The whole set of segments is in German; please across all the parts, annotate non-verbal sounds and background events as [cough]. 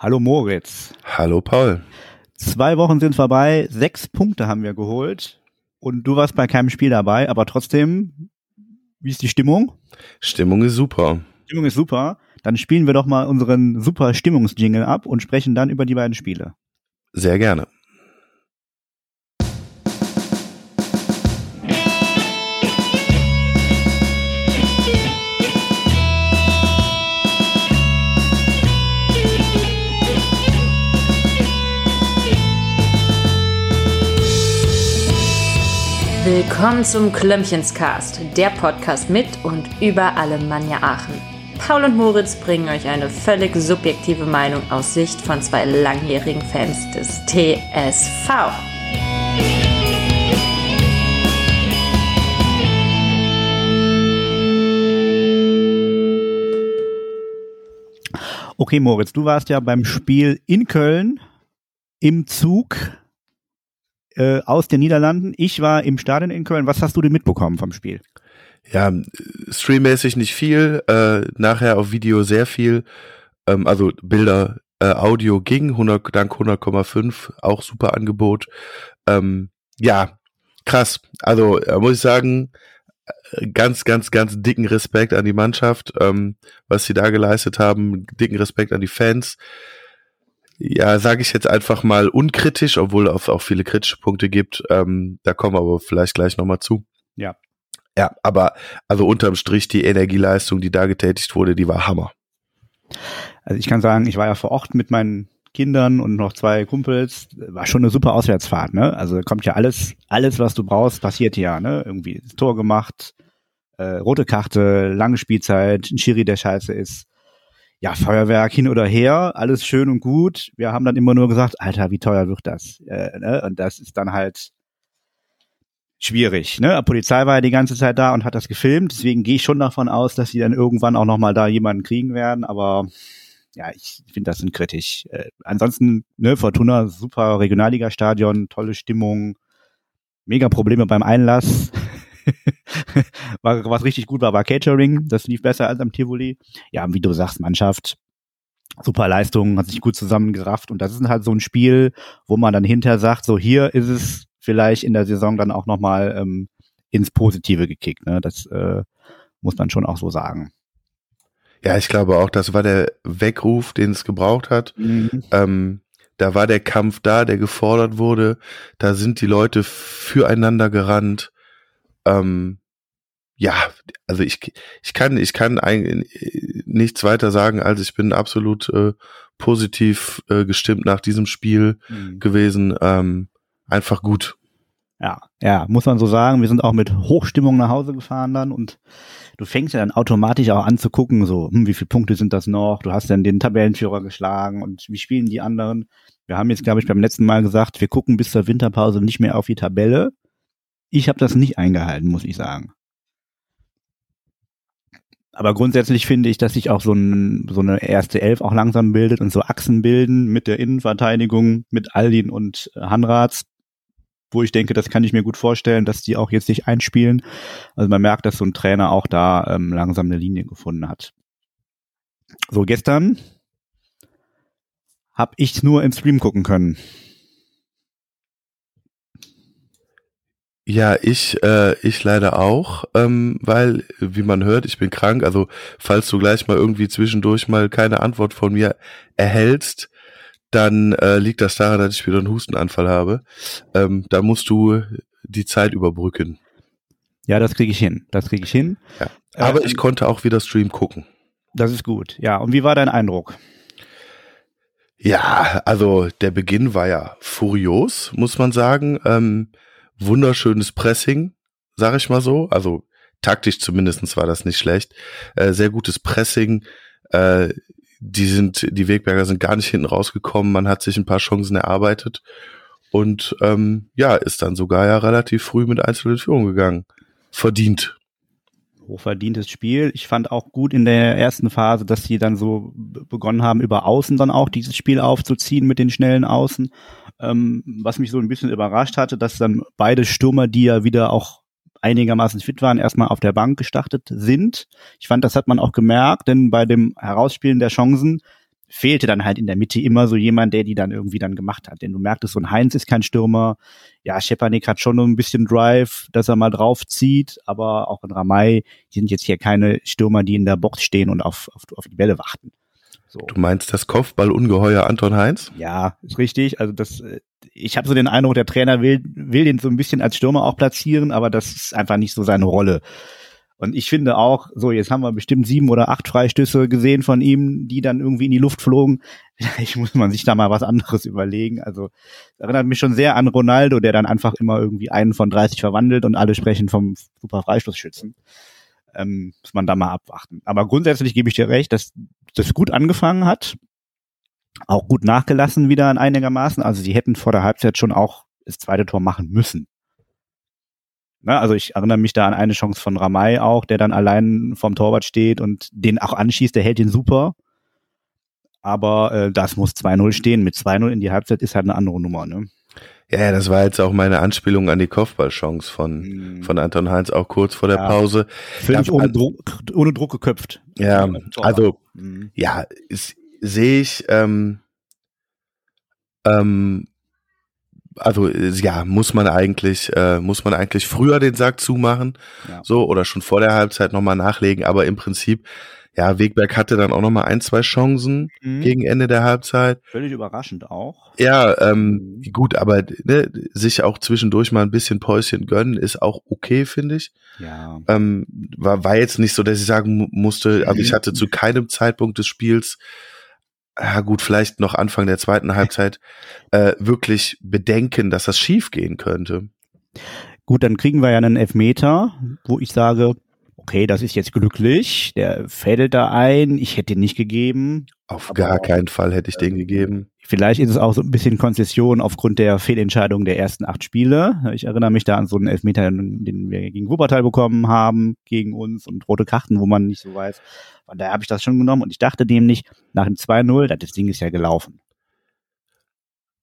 Hallo Moritz. Hallo Paul. Zwei Wochen sind vorbei, sechs Punkte haben wir geholt und du warst bei keinem Spiel dabei, aber trotzdem, wie ist die Stimmung? Stimmung ist super. Stimmung ist super. Dann spielen wir doch mal unseren super Stimmungsjingle ab und sprechen dann über die beiden Spiele. Sehr gerne. Willkommen zum Klömmchenscast, der Podcast mit und über Alemannia Aachen. Paul und Moritz bringen euch eine völlig subjektive Meinung aus Sicht von zwei langjährigen Fans des TSV. Okay, Moritz, du warst ja beim Spiel in Köln im Zug äh, aus den Niederlanden. Ich war im Stadion in Köln. Was hast du denn mitbekommen vom Spiel? Ja, streammäßig nicht viel, äh, nachher auf Video sehr viel. Ähm, also Bilder, äh, Audio ging, 100, dank 100,5, auch super Angebot. Ähm, ja, krass. Also äh, muss ich sagen, äh, ganz, ganz, ganz dicken Respekt an die Mannschaft, ähm, was sie da geleistet haben. Dicken Respekt an die Fans ja, sage ich jetzt einfach mal unkritisch, obwohl es auch viele kritische Punkte gibt. Ähm, da kommen wir aber vielleicht gleich nochmal zu. Ja. Ja, aber also unterm Strich die Energieleistung, die da getätigt wurde, die war Hammer. Also ich kann sagen, ich war ja vor Ort mit meinen Kindern und noch zwei Kumpels. War schon eine super Auswärtsfahrt, ne? Also kommt ja alles, alles, was du brauchst, passiert ja, ne? Irgendwie das Tor gemacht, äh, rote Karte, lange Spielzeit, ein Schiri, der scheiße ist ja, Feuerwerk hin oder her, alles schön und gut. Wir haben dann immer nur gesagt, Alter, wie teuer wird das? Äh, ne? Und das ist dann halt schwierig. Ne? Die Polizei war ja die ganze Zeit da und hat das gefilmt. Deswegen gehe ich schon davon aus, dass sie dann irgendwann auch nochmal da jemanden kriegen werden. Aber ja, ich finde das sind kritisch. Äh, ansonsten, ne, Fortuna, super Regionalliga-Stadion, tolle Stimmung, mega Probleme beim Einlass. [laughs] war, was richtig gut war, war Catering. Das lief besser als am Tivoli. Ja, wie du sagst, Mannschaft, super Leistung, hat sich gut zusammengerafft. Und das ist halt so ein Spiel, wo man dann hinterher sagt, so hier ist es vielleicht in der Saison dann auch nochmal ähm, ins Positive gekickt. Ne? Das äh, muss man schon auch so sagen. Ja, ich glaube auch, das war der Weckruf, den es gebraucht hat. Mhm. Ähm, da war der Kampf da, der gefordert wurde. Da sind die Leute füreinander gerannt. Ähm, ja, also ich, ich kann, ich kann eigentlich nichts weiter sagen, als ich bin absolut äh, positiv äh, gestimmt nach diesem Spiel mhm. gewesen. Ähm, einfach gut. Ja, ja, muss man so sagen. Wir sind auch mit Hochstimmung nach Hause gefahren dann und du fängst ja dann automatisch auch an zu gucken, so, hm, wie viele Punkte sind das noch? Du hast dann den Tabellenführer geschlagen und wie spielen die anderen? Wir haben jetzt, glaube ich, beim letzten Mal gesagt, wir gucken bis zur Winterpause nicht mehr auf die Tabelle. Ich habe das nicht eingehalten, muss ich sagen. Aber grundsätzlich finde ich, dass sich auch so, ein, so eine erste Elf auch langsam bildet und so Achsen bilden mit der Innenverteidigung, mit Aldin und äh, Hanrads, wo ich denke, das kann ich mir gut vorstellen, dass die auch jetzt sich einspielen. Also man merkt, dass so ein Trainer auch da ähm, langsam eine Linie gefunden hat. So, gestern habe ich nur im Stream gucken können. Ja, ich, äh, ich leider auch, ähm, weil, wie man hört, ich bin krank. Also, falls du gleich mal irgendwie zwischendurch mal keine Antwort von mir erhältst, dann äh, liegt das daran, dass ich wieder einen Hustenanfall habe. Ähm, da musst du die Zeit überbrücken. Ja, das kriege ich hin. Das kriege ich hin. Ja. Aber äh, ich konnte auch wieder Stream gucken. Das ist gut. Ja, und wie war dein Eindruck? Ja, also der Beginn war ja furios, muss man sagen. Ähm, wunderschönes Pressing, sag ich mal so. Also taktisch zumindestens war das nicht schlecht. Äh, sehr gutes Pressing. Äh, die sind, die Wegberger sind gar nicht hinten rausgekommen. Man hat sich ein paar Chancen erarbeitet und ähm, ja, ist dann sogar ja relativ früh mit Einzel in Führung gegangen. Verdient. Hochverdientes Spiel. Ich fand auch gut in der ersten Phase, dass sie dann so begonnen haben, über Außen dann auch dieses Spiel aufzuziehen mit den schnellen Außen. Ähm, was mich so ein bisschen überrascht hatte, dass dann beide Stürmer, die ja wieder auch einigermaßen fit waren, erstmal auf der Bank gestartet sind. Ich fand, das hat man auch gemerkt, denn bei dem Herausspielen der Chancen fehlte dann halt in der Mitte immer so jemand, der die dann irgendwie dann gemacht hat. Denn du merktest, so ein Heinz ist kein Stürmer. Ja, Schepanik hat schon noch ein bisschen Drive, dass er mal draufzieht, aber auch in Ramay, sind jetzt hier keine Stürmer, die in der Box stehen und auf, auf, auf die Bälle warten. So. Du meinst das Kopfballungeheuer Anton Heinz? Ja, ist richtig. Also das, äh, ich habe so den Eindruck, der Trainer will, will den so ein bisschen als Stürmer auch platzieren, aber das ist einfach nicht so seine Rolle. Und ich finde auch, so jetzt haben wir bestimmt sieben oder acht Freistöße gesehen von ihm, die dann irgendwie in die Luft flogen. [laughs] Vielleicht muss man sich da mal was anderes überlegen. Also erinnert mich schon sehr an Ronaldo, der dann einfach immer irgendwie einen von 30 verwandelt und alle sprechen vom super Freistoßschützen. Ähm, muss man da mal abwarten. Aber grundsätzlich gebe ich dir recht, dass das gut angefangen hat, auch gut nachgelassen wieder an einigermaßen. Also sie hätten vor der Halbzeit schon auch das zweite Tor machen müssen. Ne, also ich erinnere mich da an eine Chance von Ramay auch, der dann allein vom Torwart steht und den auch anschießt, der hält den super. Aber äh, das muss 2-0 stehen. Mit 2-0 in die Halbzeit ist halt eine andere Nummer, ne? Ja, das war jetzt auch meine Anspielung an die Kopfballchance von, mhm. von Anton Heinz auch kurz vor der ja, Pause. Völlig ohne, Druck, ohne Druck geköpft. Ja, also, mhm. ja, sehe ich, ähm, ähm, also ja, muss man eigentlich, äh, muss man eigentlich früher den Sack zumachen, ja. so oder schon vor der Halbzeit nochmal nachlegen, aber im Prinzip, ja, Wegberg hatte dann auch nochmal ein, zwei Chancen mhm. gegen Ende der Halbzeit. Völlig überraschend auch. Ja, ähm, mhm. gut, aber ne, sich auch zwischendurch mal ein bisschen Päuschen gönnen, ist auch okay, finde ich. Ja. Ähm, war, war jetzt nicht so, dass ich sagen musste, aber ich hatte zu keinem Zeitpunkt des Spiels ja gut, vielleicht noch Anfang der zweiten Halbzeit, [laughs] äh, wirklich bedenken, dass das schief gehen könnte. Gut, dann kriegen wir ja einen Elfmeter, wo ich sage, okay, das ist jetzt glücklich, der fädelt da ein, ich hätte ihn nicht gegeben. Auf gar keinen Fall hätte ich den gegeben. Vielleicht ist es auch so ein bisschen Konzession aufgrund der Fehlentscheidung der ersten acht Spiele. Ich erinnere mich da an so einen Elfmeter, den wir gegen Wuppertal bekommen haben, gegen uns und rote Karten, wo man nicht so weiß. Von daher habe ich das schon genommen und ich dachte nämlich, nach dem 2-0, das Ding ist ja gelaufen.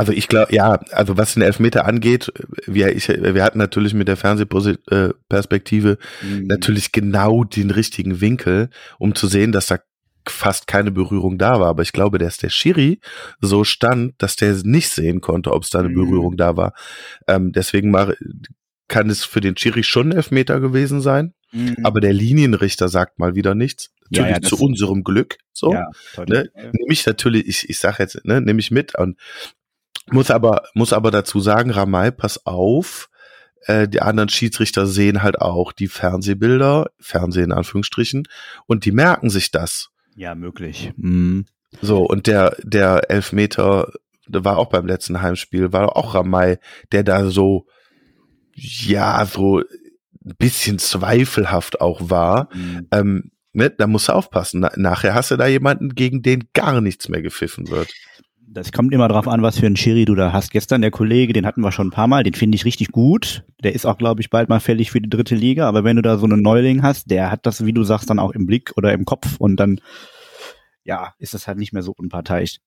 Also ich glaube, ja, also was den Elfmeter angeht, wir, ich, wir hatten natürlich mit der Fernsehperspektive mhm. natürlich genau den richtigen Winkel, um zu sehen, dass da fast keine Berührung da war. Aber ich glaube, dass der Schiri so stand, dass der nicht sehen konnte, ob es da eine mhm. Berührung da war. Ähm, deswegen mal, kann es für den Schiri schon Elfmeter gewesen sein. Mhm. Aber der Linienrichter sagt mal wieder nichts. Natürlich ja, ja, zu unserem Glück. So. Ja, ne? Nehme ich natürlich, ich, ich sage jetzt, ne, nehme ich mit und muss aber, muss aber dazu sagen, Ramay, pass auf, äh, die anderen Schiedsrichter sehen halt auch die Fernsehbilder, Fernsehen in Anführungsstrichen, und die merken sich das. Ja, möglich. Mhm. So, und der, der Elfmeter, der war auch beim letzten Heimspiel, war auch Ramay, der da so, ja, so ein bisschen zweifelhaft auch war. Mhm. Ähm, ne, da musst du aufpassen. Na, nachher hast du da jemanden, gegen den gar nichts mehr gepfiffen wird. Das kommt immer drauf an, was für einen Schiri du da hast. Gestern der Kollege, den hatten wir schon ein paar Mal, den finde ich richtig gut. Der ist auch, glaube ich, bald mal fällig für die dritte Liga. Aber wenn du da so einen Neuling hast, der hat das, wie du sagst, dann auch im Blick oder im Kopf und dann ja, ist das halt nicht mehr so unparteiisch.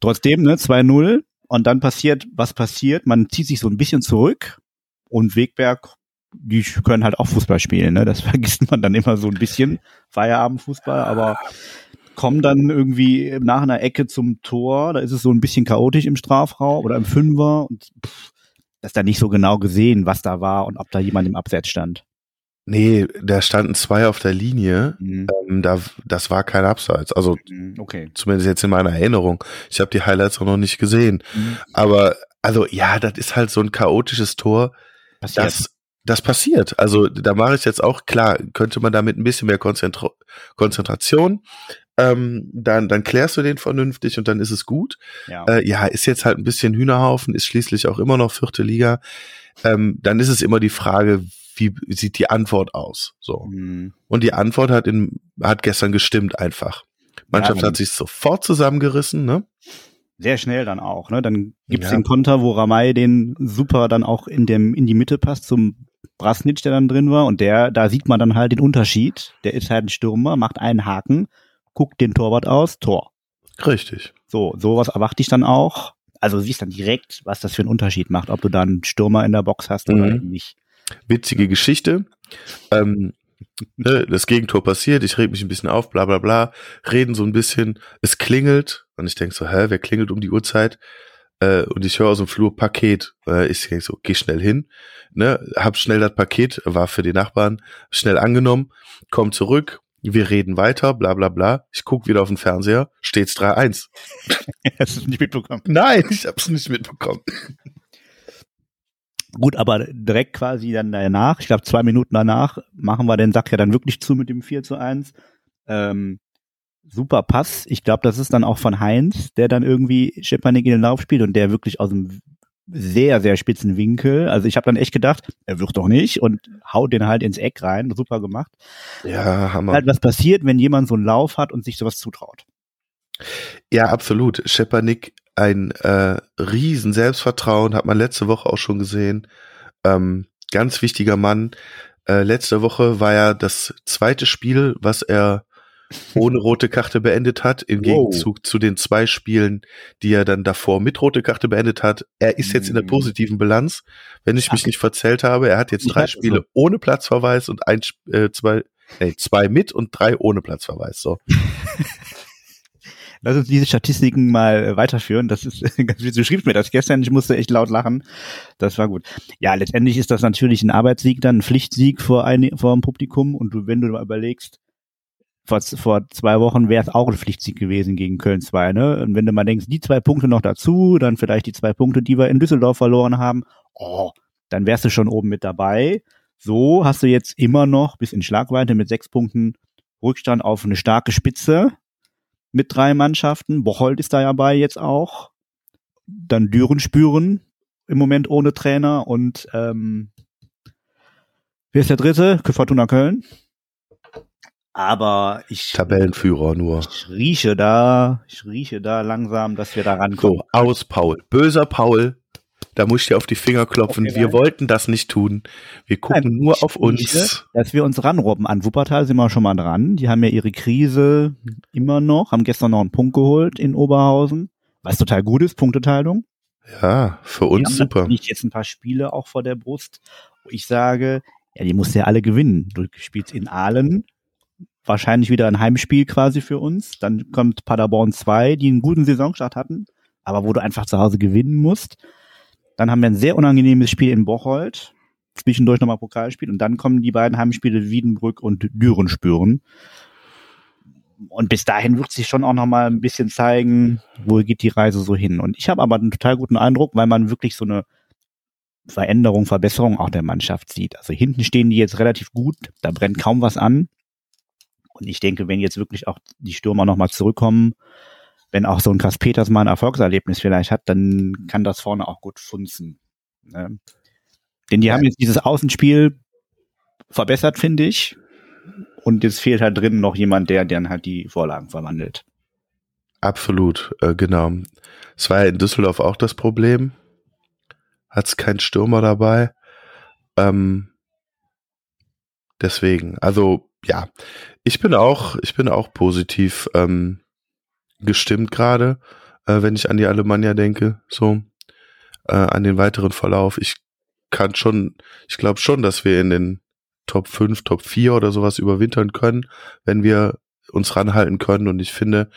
Trotzdem, ne, 2-0 und dann passiert, was passiert, man zieht sich so ein bisschen zurück und Wegberg, die können halt auch Fußball spielen, ne, das [laughs] vergisst man dann immer so ein bisschen, Feierabendfußball, aber kommen dann irgendwie nach einer Ecke zum Tor, da ist es so ein bisschen chaotisch im Strafraum oder im Fünfer und pff, das ist dann nicht so genau gesehen, was da war und ob da jemand im Abseits stand. Nee, da standen zwei auf der Linie. Mhm. Ähm, da, das war kein Abseits. Also mhm, okay. zumindest jetzt in meiner Erinnerung. Ich habe die Highlights auch noch nicht gesehen. Mhm. Aber also ja, das ist halt so ein chaotisches Tor. Passiert. Das, das passiert. Also da mache ich jetzt auch klar, könnte man damit ein bisschen mehr Konzentra Konzentration. Ähm, dann, dann klärst du den vernünftig und dann ist es gut. Ja. Äh, ja, ist jetzt halt ein bisschen Hühnerhaufen, ist schließlich auch immer noch vierte Liga. Ähm, dann ist es immer die Frage, wie sieht die Antwort aus? So. Mhm. Und die Antwort hat in, hat gestern gestimmt einfach. Mannschaft ja, hat sich sofort zusammengerissen, ne? Sehr schnell dann auch, ne? Dann gibt's ja. den Konter, wo Ramay den super dann auch in dem, in die Mitte passt zum Brasnitsch, der dann drin war. Und der, da sieht man dann halt den Unterschied. Der ist halt ein Stürmer, macht einen Haken, guckt den Torwart aus, Tor. Richtig. So, sowas erwarte ich dann auch. Also siehst dann direkt, was das für einen Unterschied macht, ob du dann einen Stürmer in der Box hast mhm. oder nicht witzige Geschichte. Ähm, ne, das Gegentor passiert, ich reg mich ein bisschen auf, bla bla bla, reden so ein bisschen, es klingelt, Und ich denk so, hä, wer klingelt um die Uhrzeit? Äh, und ich höre aus dem Flur Paket. Äh, ich denk so, geh schnell hin. Ne, hab schnell das Paket, war für die Nachbarn, schnell angenommen, komm zurück, wir reden weiter, bla bla bla. Ich guck wieder auf den Fernseher, steht's 3-1. [laughs] Hast du es nicht mitbekommen? Nein, ich hab's nicht mitbekommen. Gut, aber direkt quasi dann danach, ich glaube zwei Minuten danach, machen wir den Sack ja dann wirklich zu mit dem 4 zu 1. Ähm, super Pass. Ich glaube, das ist dann auch von Heinz, der dann irgendwie Schepanik in den Lauf spielt und der wirklich aus dem sehr, sehr spitzen Winkel. Also ich habe dann echt gedacht, er wird doch nicht und haut den halt ins Eck rein. Super gemacht. Ja, Hammer. Halt was passiert, wenn jemand so einen Lauf hat und sich sowas zutraut. Ja, absolut. Schepanik, ein äh, riesen Selbstvertrauen, hat man letzte Woche auch schon gesehen. Ähm, ganz wichtiger Mann. Äh, letzte Woche war ja das zweite Spiel, was er ohne rote Karte beendet hat, im Wow. Gegenzug zu den zwei Spielen, die er dann davor mit rote Karte beendet hat. Er ist jetzt in der Mhm. positiven Bilanz, wenn ich mich nicht verzählt habe. Er hat jetzt drei Spiele ohne Platzverweis und ein, äh, zwei, nee, zwei mit und drei ohne Platzverweis. So. [laughs] Lass uns diese Statistiken mal äh, weiterführen. Das ist [laughs] ganz. Du schriebst mir das gestern, ich musste echt laut lachen. Das war gut. Ja, letztendlich ist das natürlich ein Arbeitssieg, dann ein Pflichtsieg vor, ein, vor dem Publikum. Und du, wenn du mal überlegst, vor, vor zwei Wochen wäre es auch ein Pflichtsieg gewesen gegen Köln 2, ne? Und wenn du mal denkst, die zwei Punkte noch dazu, dann vielleicht die zwei Punkte, die wir in Düsseldorf verloren haben, oh, dann wärst du schon oben mit dabei. So hast du jetzt immer noch bis in Schlagweite mit sechs Punkten Rückstand auf eine starke Spitze mit drei Mannschaften. Bocholt ist da ja bei jetzt auch. Dann Düren spüren im Moment ohne Trainer und ähm, wer ist der dritte? Fortuna Köln. Aber ich, Tabellenführer nur. ich rieche da, ich rieche da langsam, dass wir da rankommen. So, aus Paul. Böser Paul. Da muss ich dir auf die Finger klopfen. Okay, wir nein. wollten das nicht tun. Wir gucken Nein, nur auf uns. rieche, Dass wir uns ranrobben. An Wuppertal sind wir schon mal dran. Die haben ja ihre Krise immer noch, haben gestern noch einen Punkt geholt in Oberhausen. Was total gut ist, Punkteteilung. Ja, für uns super. natürlich jetzt ein paar Spiele auch vor der Brust, wo ich sage, ja, die musst du ja alle gewinnen. Du spielst in Aalen, wahrscheinlich wieder ein Heimspiel quasi für uns. Dann kommt Paderborn 2, die einen guten Saisonstart hatten, aber wo du einfach zu Hause gewinnen musst. Dann haben wir ein sehr unangenehmes Spiel in Bocholt, zwischendurch nochmal Pokalspiel und dann kommen die beiden Heimspiele Wiedenbrück und Düren spüren. Und bis dahin wird sich schon auch nochmal ein bisschen zeigen, wo geht die Reise so hin. Und ich habe aber einen total guten Eindruck, weil man wirklich so eine Veränderung, Verbesserung auch der Mannschaft sieht. Also hinten stehen die jetzt relativ gut, da brennt kaum was an. Und ich denke, wenn jetzt wirklich auch die Stürmer nochmal zurückkommen, wenn auch so ein Kass Peters mal ein Erfolgserlebnis vielleicht hat, dann kann das vorne auch gut funzen. Ne? Denn die haben jetzt dieses Außenspiel verbessert, finde ich. Und jetzt fehlt halt drinnen noch jemand, der dann halt die Vorlagen verwandelt. Absolut, äh, genau. Es war ja in Düsseldorf auch das Problem. Hat's keinen Stürmer dabei. Ähm, deswegen, also ja, ich bin auch, ich bin auch positiv ähm, gestimmt gerade, äh, wenn ich an die Alemannia denke, so äh, an den weiteren Verlauf. Ich kann schon, ich glaube schon, dass wir in den Top 5, Top 4 oder sowas überwintern können, wenn wir uns ranhalten können. Und ich finde,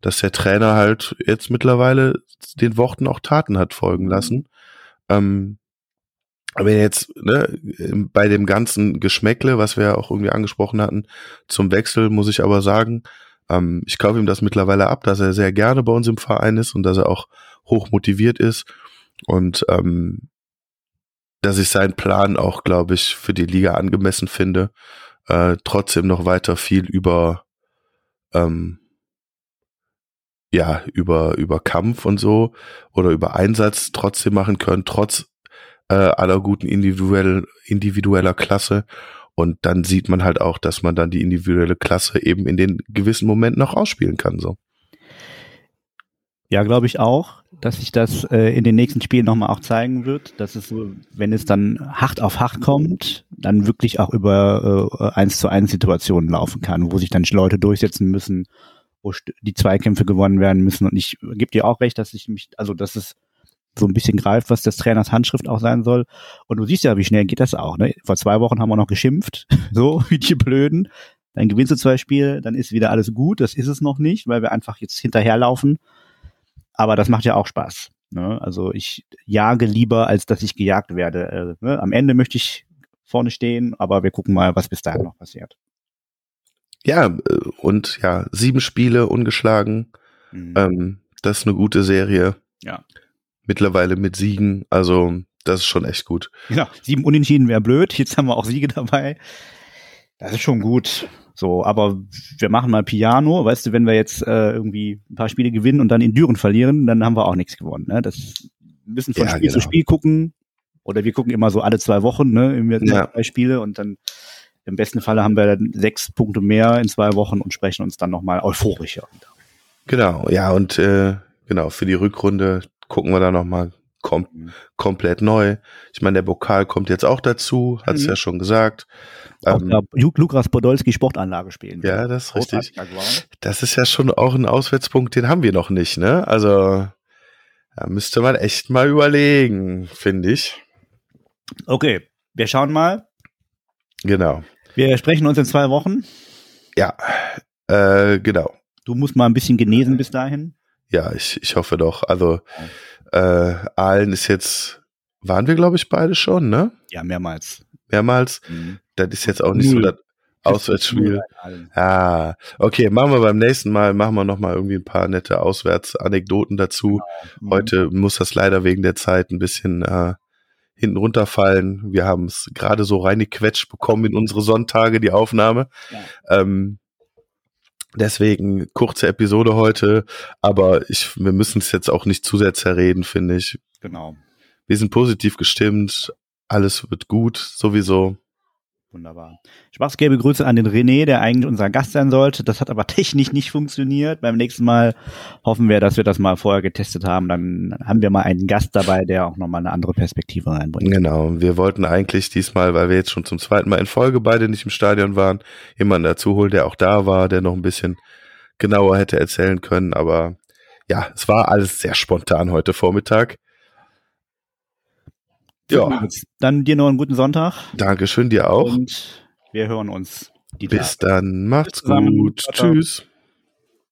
dass der Trainer halt jetzt mittlerweile den Worten auch Taten hat folgen lassen. Ähm, aber jetzt ne, bei dem ganzen Geschmäckle, was wir ja auch irgendwie angesprochen hatten, zum Wechsel muss ich aber sagen, ähm, ich kaufe ihm das mittlerweile ab, dass er sehr gerne bei uns im Verein ist und dass er auch hoch motiviert ist und ähm, dass ich seinen Plan auch, glaube ich, für die Liga angemessen finde. Äh, trotzdem noch weiter viel über ähm, ja über über Kampf und so oder über Einsatz trotzdem machen können, trotz äh, aller guten individuell, individueller Klasse. Und dann sieht man halt auch, dass man dann die individuelle Klasse eben in den gewissen Momenten noch ausspielen kann. So. Ja, glaube ich auch, dass sich das äh, in den nächsten Spielen nochmal auch zeigen wird, dass es wenn es dann hart auf hart kommt, dann wirklich auch über äh, eins zu eins Situationen laufen kann, wo sich dann Leute durchsetzen müssen, wo die Zweikämpfe gewonnen werden müssen. Und ich gebe dir auch recht, dass ich mich, also dass es so ein bisschen greift, was des Trainers Handschrift auch sein soll. Und du siehst ja, wie schnell geht das auch. Ne? Vor zwei Wochen haben wir noch geschimpft, [laughs] so wie die Blöden. Dann gewinnst du zwei Spiele, dann ist wieder alles gut. Das ist es noch nicht, weil wir einfach jetzt hinterherlaufen. aber das macht ja auch Spaß. Ne? Also ich jage lieber, als dass ich gejagt werde. Äh, ne? Am Ende möchte ich vorne stehen, aber wir gucken mal, was bis dahin noch passiert. Ja, äh, und ja, sieben Spiele ungeschlagen. Mhm. Ähm, das ist eine gute Serie. Ja. Mittlerweile mit Siegen, also das ist schon echt gut. Ja, sieben Unentschieden wäre blöd. Jetzt haben wir auch Siege dabei. Das ist schon gut. So, aber wir machen mal Piano. Weißt du, wenn wir jetzt äh, irgendwie ein paar Spiele gewinnen und dann in Düren verlieren, dann haben wir auch nichts gewonnen. Ne? Das wir müssen von ja, Spiel genau. zu Spiel gucken. Oder wir gucken immer so alle zwei Wochen, ne? Immer ja. zwei Spiele und dann im besten Falle haben wir dann sechs Punkte mehr in zwei Wochen und sprechen uns dann nochmal euphorischer. Genau, ja, und äh, genau, für die Rückrunde gucken wir da nochmal kom mhm. komplett neu. Ich meine, der Pokal kommt jetzt auch dazu, hat es mhm. ja schon gesagt. Auch ähm, Lukas Podolski Sportanlage spielen. Ja, das ist richtig. Das ist ja schon auch ein Auswärtspunkt, den haben wir noch nicht, ne? Also da müsste man echt mal überlegen, finde ich. Okay, wir schauen mal. Genau. Wir sprechen uns in zwei Wochen. Ja, äh, genau. Du musst mal ein bisschen genesen bis dahin. Ja, ich, ich hoffe doch. Also äh, Aalen ist jetzt, waren wir glaube ich beide schon, ne? Ja, mehrmals. Mehrmals. Mhm. Das ist jetzt auch nicht Null. so das Auswärtsspiel. Ah, okay, machen wir beim nächsten Mal, machen wir nochmal irgendwie ein paar nette Auswärtsanekdoten dazu. Genau. Mhm. Heute muss das leider wegen der Zeit ein bisschen äh, hinten runterfallen. Wir haben es gerade so reingequetscht bekommen in unsere Sonntage, die Aufnahme. Ja. Ähm, deswegen kurze Episode heute, aber ich, wir müssen es jetzt auch nicht zu sehr zerreden, finde ich. Genau. Wir sind positiv gestimmt, alles wird gut, sowieso. Wunderbar. Schwarzgelbe Grüße an den René, der eigentlich unser Gast sein sollte. Das hat aber [laughs] technisch nicht funktioniert. Beim nächsten Mal hoffen wir, dass wir das mal vorher getestet haben. Dann haben wir mal einen Gast dabei, der auch nochmal eine andere Perspektive reinbringt. Genau. Wir wollten eigentlich diesmal, weil wir jetzt schon zum zweiten Mal in Folge beide nicht im Stadion waren, jemanden dazu holen, der auch da war, der noch ein bisschen genauer hätte erzählen können. Aber ja, es war alles sehr spontan heute Vormittag. Ja. Dann dir noch einen guten Sonntag. Dankeschön, dir auch. Und wir hören uns. Bis dann. Macht's Bis gut. Tschüss.